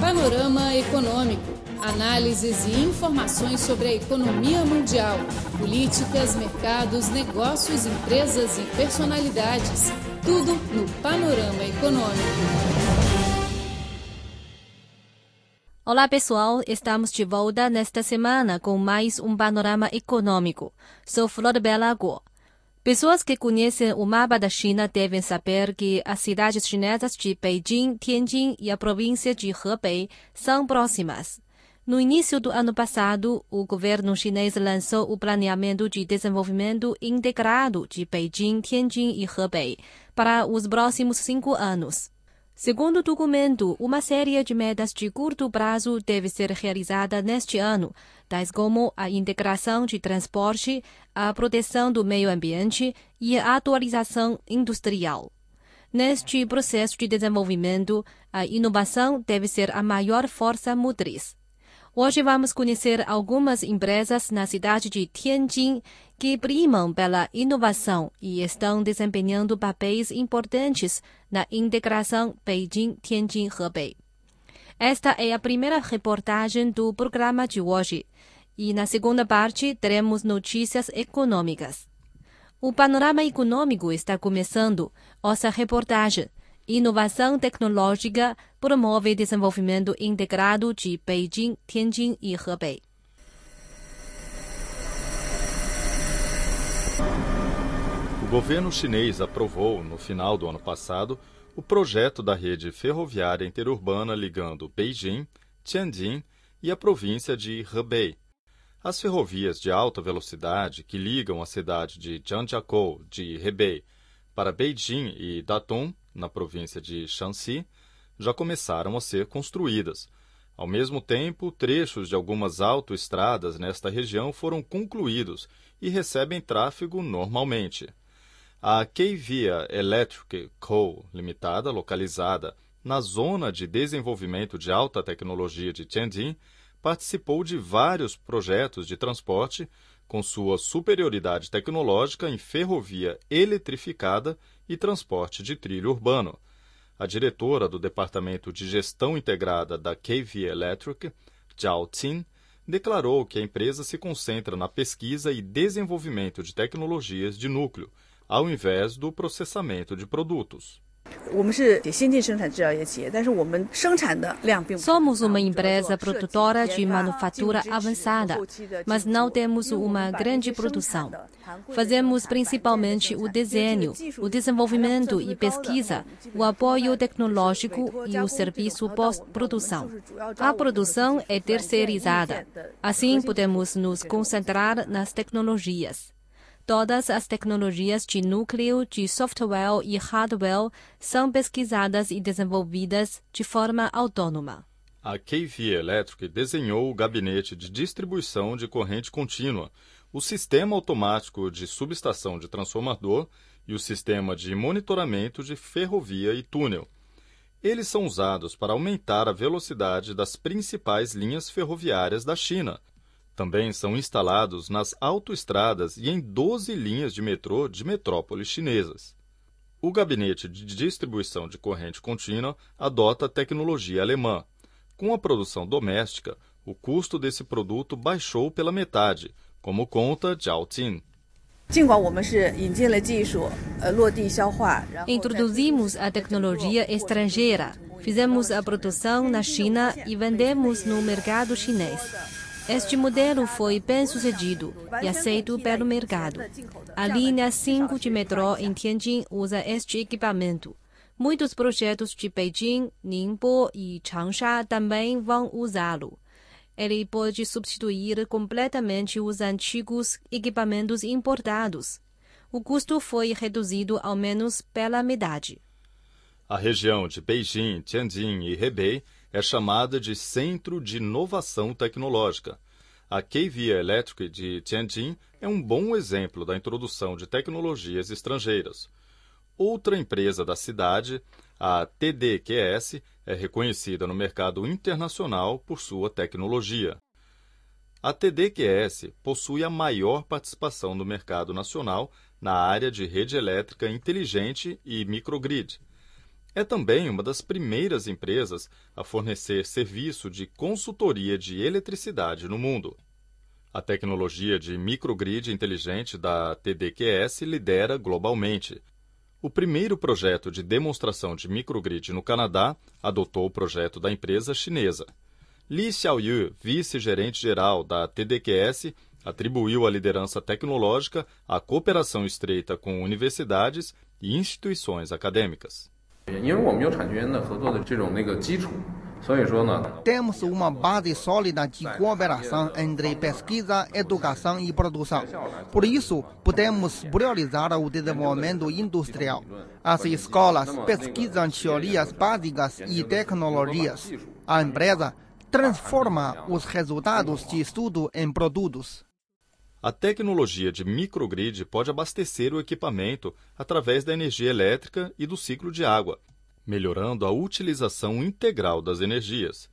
Panorama Econômico. Análises e informações sobre a economia mundial, políticas, mercados, negócios, empresas e personalidades. Tudo no Panorama Econômico. Olá pessoal, estamos de volta nesta semana com mais um panorama econômico. Sou Flor Bela Guo. Pessoas que conhecem o mapa da China devem saber que as cidades chinesas de Beijing, Tianjin e a província de Hebei são próximas. No início do ano passado, o governo chinês lançou o Planeamento de Desenvolvimento Integrado de Beijing, Tianjin e Hebei para os próximos cinco anos. Segundo o documento, uma série de metas de curto prazo deve ser realizada neste ano, tais como a integração de transporte, a proteção do meio ambiente e a atualização industrial. Neste processo de desenvolvimento, a inovação deve ser a maior força motriz. Hoje vamos conhecer algumas empresas na cidade de Tianjin que primam pela inovação e estão desempenhando papéis importantes na integração Beijing-Tianjin-Hebei. Esta é a primeira reportagem do programa de hoje e na segunda parte teremos notícias econômicas. O panorama econômico está começando. Nossa reportagem Inovação tecnológica promove desenvolvimento integrado de Beijing, Tianjin e Hebei. O governo chinês aprovou, no final do ano passado, o projeto da rede ferroviária interurbana ligando Beijing, Tianjin e a província de Hebei. As ferrovias de alta velocidade que ligam a cidade de Zhangjiakou, de Hebei, para Beijing e Datong, na província de Shanxi, já começaram a ser construídas. Ao mesmo tempo, trechos de algumas autoestradas nesta região foram concluídos e recebem tráfego normalmente. A K-Via Electric Co. Limitada, localizada na Zona de Desenvolvimento de Alta Tecnologia de Tianjin, participou de vários projetos de transporte com sua superioridade tecnológica em ferrovia eletrificada e transporte de trilho urbano. A diretora do Departamento de Gestão Integrada da KV Electric, Zhao Tin, declarou que a empresa se concentra na pesquisa e desenvolvimento de tecnologias de núcleo, ao invés do processamento de produtos. Somos uma empresa produtora de manufatura avançada, mas não temos uma grande produção. Fazemos principalmente o desenho, o desenvolvimento e pesquisa, o apoio tecnológico e o serviço pós-produção. A produção é terceirizada. Assim, podemos nos concentrar nas tecnologias. Todas as tecnologias de núcleo, de software e hardware são pesquisadas e desenvolvidas de forma autônoma. A KV Electric desenhou o gabinete de distribuição de corrente contínua, o sistema automático de subestação de transformador e o sistema de monitoramento de ferrovia e túnel. Eles são usados para aumentar a velocidade das principais linhas ferroviárias da China, também são instalados nas autoestradas e em 12 linhas de metrô de metrópoles chinesas. O gabinete de distribuição de corrente contínua adota tecnologia alemã. Com a produção doméstica, o custo desse produto baixou pela metade, como conta Zhao Tin. Introduzimos a tecnologia estrangeira, fizemos a produção na China e vendemos no mercado chinês. Este modelo foi bem sucedido e aceito pelo mercado. A linha 5 de metrô em Tianjin usa este equipamento. Muitos projetos de Beijing, Ningbo e Changsha também vão usá-lo. Ele pode substituir completamente os antigos equipamentos importados. O custo foi reduzido ao menos pela metade. A região de Beijing, Tianjin e Hebei é chamada de Centro de Inovação Tecnológica. A KV Electric de Tianjin é um bom exemplo da introdução de tecnologias estrangeiras. Outra empresa da cidade, a TDQS, é reconhecida no mercado internacional por sua tecnologia. A TDQS possui a maior participação no mercado nacional na área de rede elétrica inteligente e microgrid. É também uma das primeiras empresas a fornecer serviço de consultoria de eletricidade no mundo. A tecnologia de microgrid inteligente da TDQS lidera globalmente. O primeiro projeto de demonstração de microgrid no Canadá adotou o projeto da empresa chinesa. Li Xiaoyu, vice-gerente-geral da TDQS, atribuiu a liderança tecnológica à cooperação estreita com universidades e instituições acadêmicas. Temos uma base sólida de cooperação entre pesquisa, educação e produção. Por isso, podemos priorizar o desenvolvimento industrial. As escolas pesquisam teorias básicas e tecnologias. A empresa transforma os resultados de estudo em produtos. A tecnologia de microgrid pode abastecer o equipamento através da energia elétrica e do ciclo de água, melhorando a utilização integral das energias.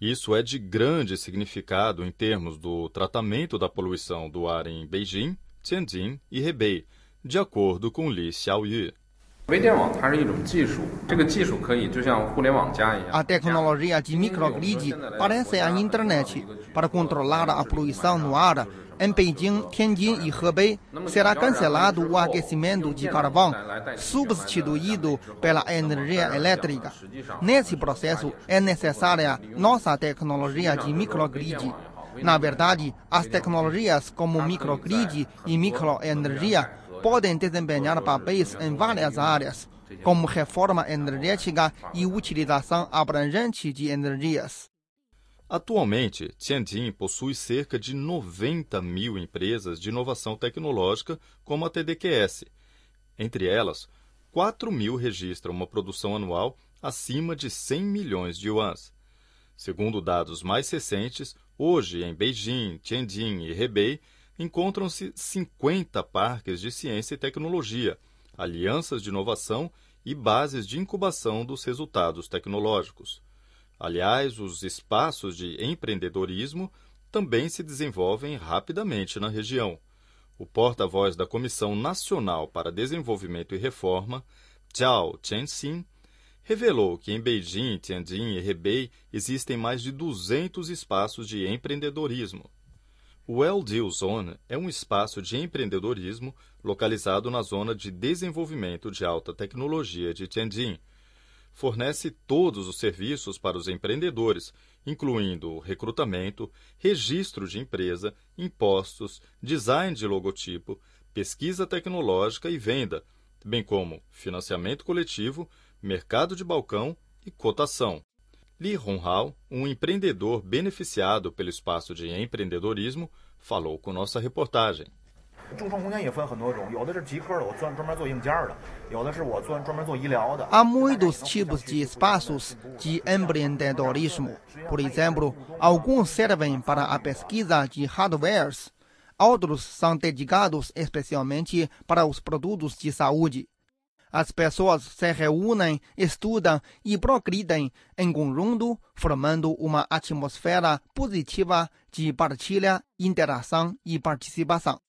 Isso é de grande significado em termos do tratamento da poluição do ar em Beijing, Tianjin e Hebei, de acordo com Li Xiaoyu. A tecnologia de microgrid parece a internet para controlar a poluição no ar em Beijing, Tianjin e Hebei, será cancelado o aquecimento de carvão, substituído pela energia elétrica. Nesse processo, é necessária nossa tecnologia de microgrid. Na verdade, as tecnologias como microgrid e microenergia podem desempenhar papéis em várias áreas, como reforma energética e utilização abrangente de energias. Atualmente, Tianjin possui cerca de 90 mil empresas de inovação tecnológica, como a TDQS. Entre elas, 4 mil registram uma produção anual acima de 100 milhões de yuans. Segundo dados mais recentes, hoje em Beijing, Tianjin e Hebei encontram-se 50 parques de ciência e tecnologia, alianças de inovação e bases de incubação dos resultados tecnológicos. Aliás, os espaços de empreendedorismo também se desenvolvem rapidamente na região. O porta-voz da Comissão Nacional para Desenvolvimento e Reforma, Zhao Chenxin, revelou que em Beijing, Tianjin e Hebei existem mais de 200 espaços de empreendedorismo. O LDIL Zone é um espaço de empreendedorismo localizado na zona de desenvolvimento de alta tecnologia de Tianjin, fornece todos os serviços para os empreendedores, incluindo recrutamento, registro de empresa, impostos, design de logotipo, pesquisa tecnológica e venda, bem como financiamento coletivo, mercado de balcão e cotação. Li Honghao, um empreendedor beneficiado pelo espaço de empreendedorismo, falou com nossa reportagem. Há muitos tipos de espaços de empreendedorismo. Por exemplo, alguns servem para a pesquisa de hardwares, outros são dedicados especialmente para os produtos de saúde. As pessoas se reúnem, estudam e progridem em conjunto, formando uma atmosfera positiva de partilha, interação e participação.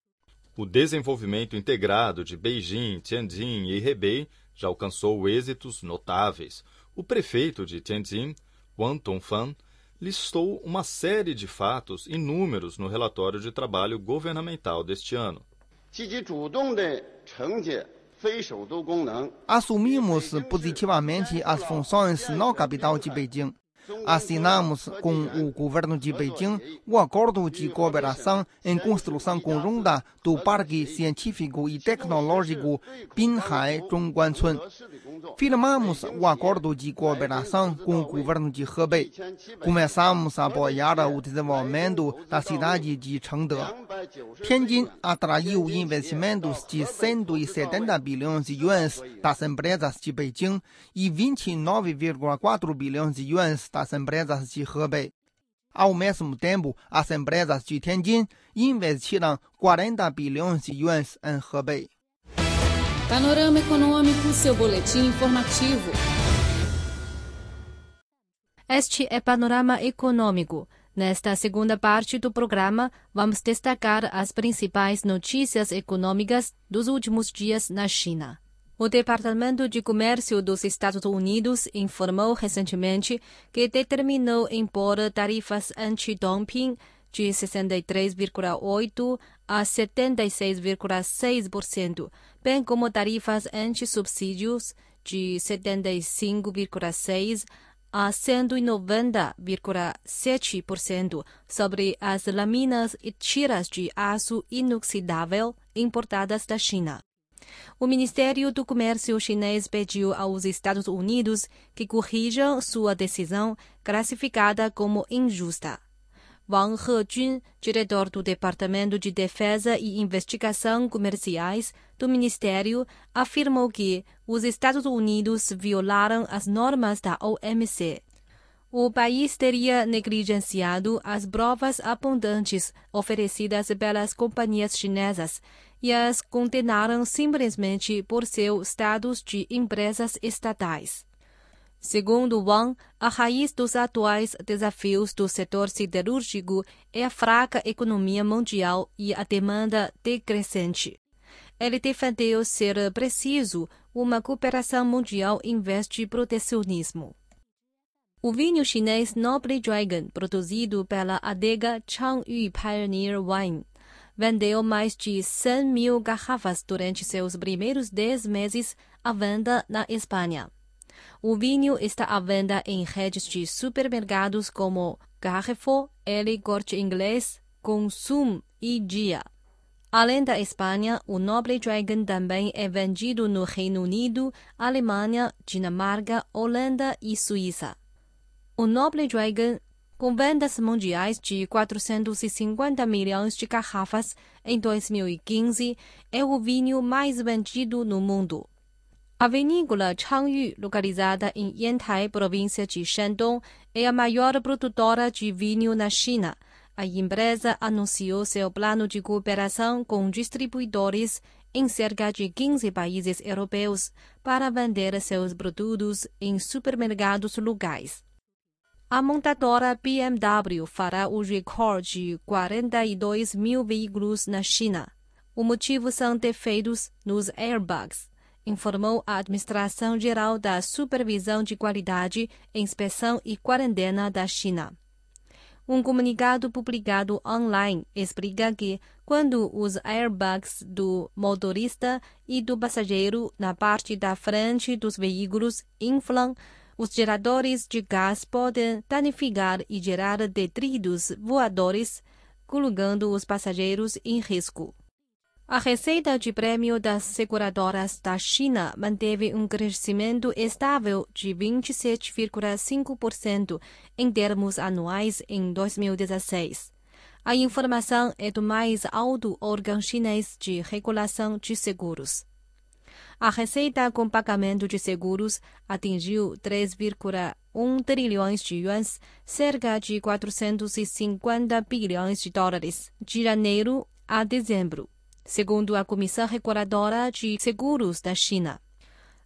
O desenvolvimento integrado de Beijing, Tianjin e Hebei já alcançou êxitos notáveis. O prefeito de Tianjin, Wang Tongfan, listou uma série de fatos e números no relatório de trabalho governamental deste ano. Assumimos positivamente as funções no capital de Beijing assinamos com o governo de Beijing o acordo de cooperação em construção conjunta do Parque Científico e Tecnológico Binhai Zhongguancun. Firmamos o acordo de cooperação com o governo de Hebei. Começamos a apoiar o desenvolvimento da cidade de Chengde. Tianjin atraiu investimentos de 170 bilhões de yuans das empresas de Beijing e 29,4 bilhões de yuans das empresas de Hebei. Ao mesmo tempo, as empresas de Tianjin investiram 40 bilhões de yuans em Hebei. Panorama Econômico, seu boletim informativo. Este é Panorama Econômico. Nesta segunda parte do programa, vamos destacar as principais notícias econômicas dos últimos dias na China. O Departamento de Comércio dos Estados Unidos informou recentemente que determinou impor tarifas anti-dumping de 63,8% a 76,6%, bem como tarifas anti-subsídios de 75,6% a 190,7% sobre as lâminas e tiras de aço inoxidável importadas da China. O Ministério do Comércio chinês pediu aos Estados Unidos que corrijam sua decisão classificada como injusta. Wang Hejun, diretor do Departamento de Defesa e Investigação Comerciais do Ministério, afirmou que os Estados Unidos violaram as normas da OMC. O país teria negligenciado as provas abundantes oferecidas pelas companhias chinesas e as condenaram simplesmente por seu status de empresas estatais. Segundo Wang, a raiz dos atuais desafios do setor siderúrgico é a fraca economia mundial e a demanda decrescente. Ele defendeu ser preciso uma cooperação mundial em vez de protecionismo. O vinho chinês Noble Dragon, produzido pela adega Changyu Pioneer Wine, vendeu mais de 100 mil garrafas durante seus primeiros 10 meses à venda na Espanha. O vinho está à venda em redes de supermercados como Carrefour, El Corte Inglês, Consum e Dia. Além da Espanha, o Noble Dragon também é vendido no Reino Unido, Alemanha, Dinamarca, Holanda e Suíça. O Noble Dragon, com vendas mundiais de 450 milhões de garrafas em 2015, é o vinho mais vendido no mundo. A vinícola Changyu, localizada em Yantai, província de Shandong, é a maior produtora de vinho na China. A empresa anunciou seu plano de cooperação com distribuidores em cerca de 15 países europeus para vender seus produtos em supermercados locais. A montadora BMW fará o recorde de 42 mil veículos na China. O motivo são defeitos nos airbags, informou a Administração Geral da Supervisão de Qualidade, Inspeção e Quarentena da China. Um comunicado publicado online explica que, quando os airbags do motorista e do passageiro na parte da frente dos veículos inflam, os geradores de gás podem danificar e gerar detritos voadores, colocando os passageiros em risco. A receita de prêmio das seguradoras da China manteve um crescimento estável de 27,5% em termos anuais em 2016. A informação é do mais alto órgão chinês de regulação de seguros. A receita com pagamento de seguros atingiu 3,1 trilhões de yuans, cerca de 450 bilhões de dólares, de janeiro a dezembro, segundo a Comissão Reguladora de Seguros da China.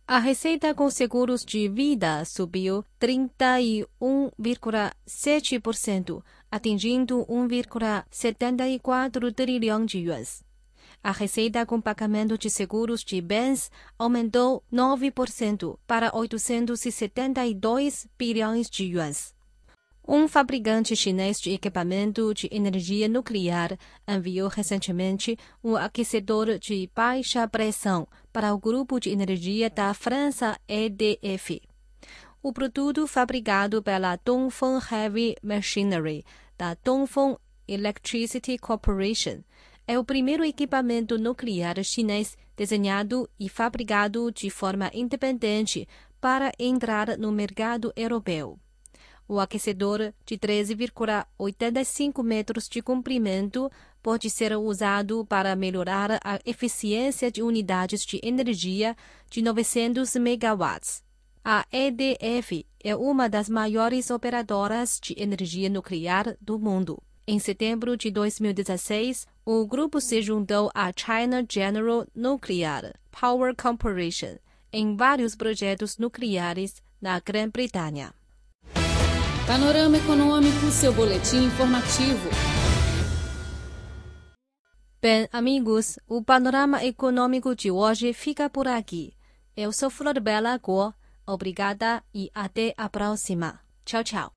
A receita com seguros de vida subiu 31,7%, atingindo 1,74 trilhão de yuans. A receita com pagamento de seguros de bens aumentou 9% para 872 bilhões de yuans. Um fabricante chinês de equipamento de energia nuclear enviou recentemente um aquecedor de baixa pressão para o grupo de energia da França EDF. O produto fabricado pela Dongfeng Heavy Machinery da Dongfeng Electricity Corporation é o primeiro equipamento nuclear chinês desenhado e fabricado de forma independente para entrar no mercado europeu. O aquecedor de 13,85 metros de comprimento pode ser usado para melhorar a eficiência de unidades de energia de 900 megawatts. A EDF é uma das maiores operadoras de energia nuclear do mundo. Em setembro de 2016, o grupo se juntou à China General Nuclear Power Corporation em vários projetos nucleares na Grã-Bretanha. Panorama Econômico, seu boletim informativo. Bem, amigos, o panorama econômico de hoje fica por aqui. Eu sou Flor Bela Guo. Obrigada e até a próxima. Tchau, tchau.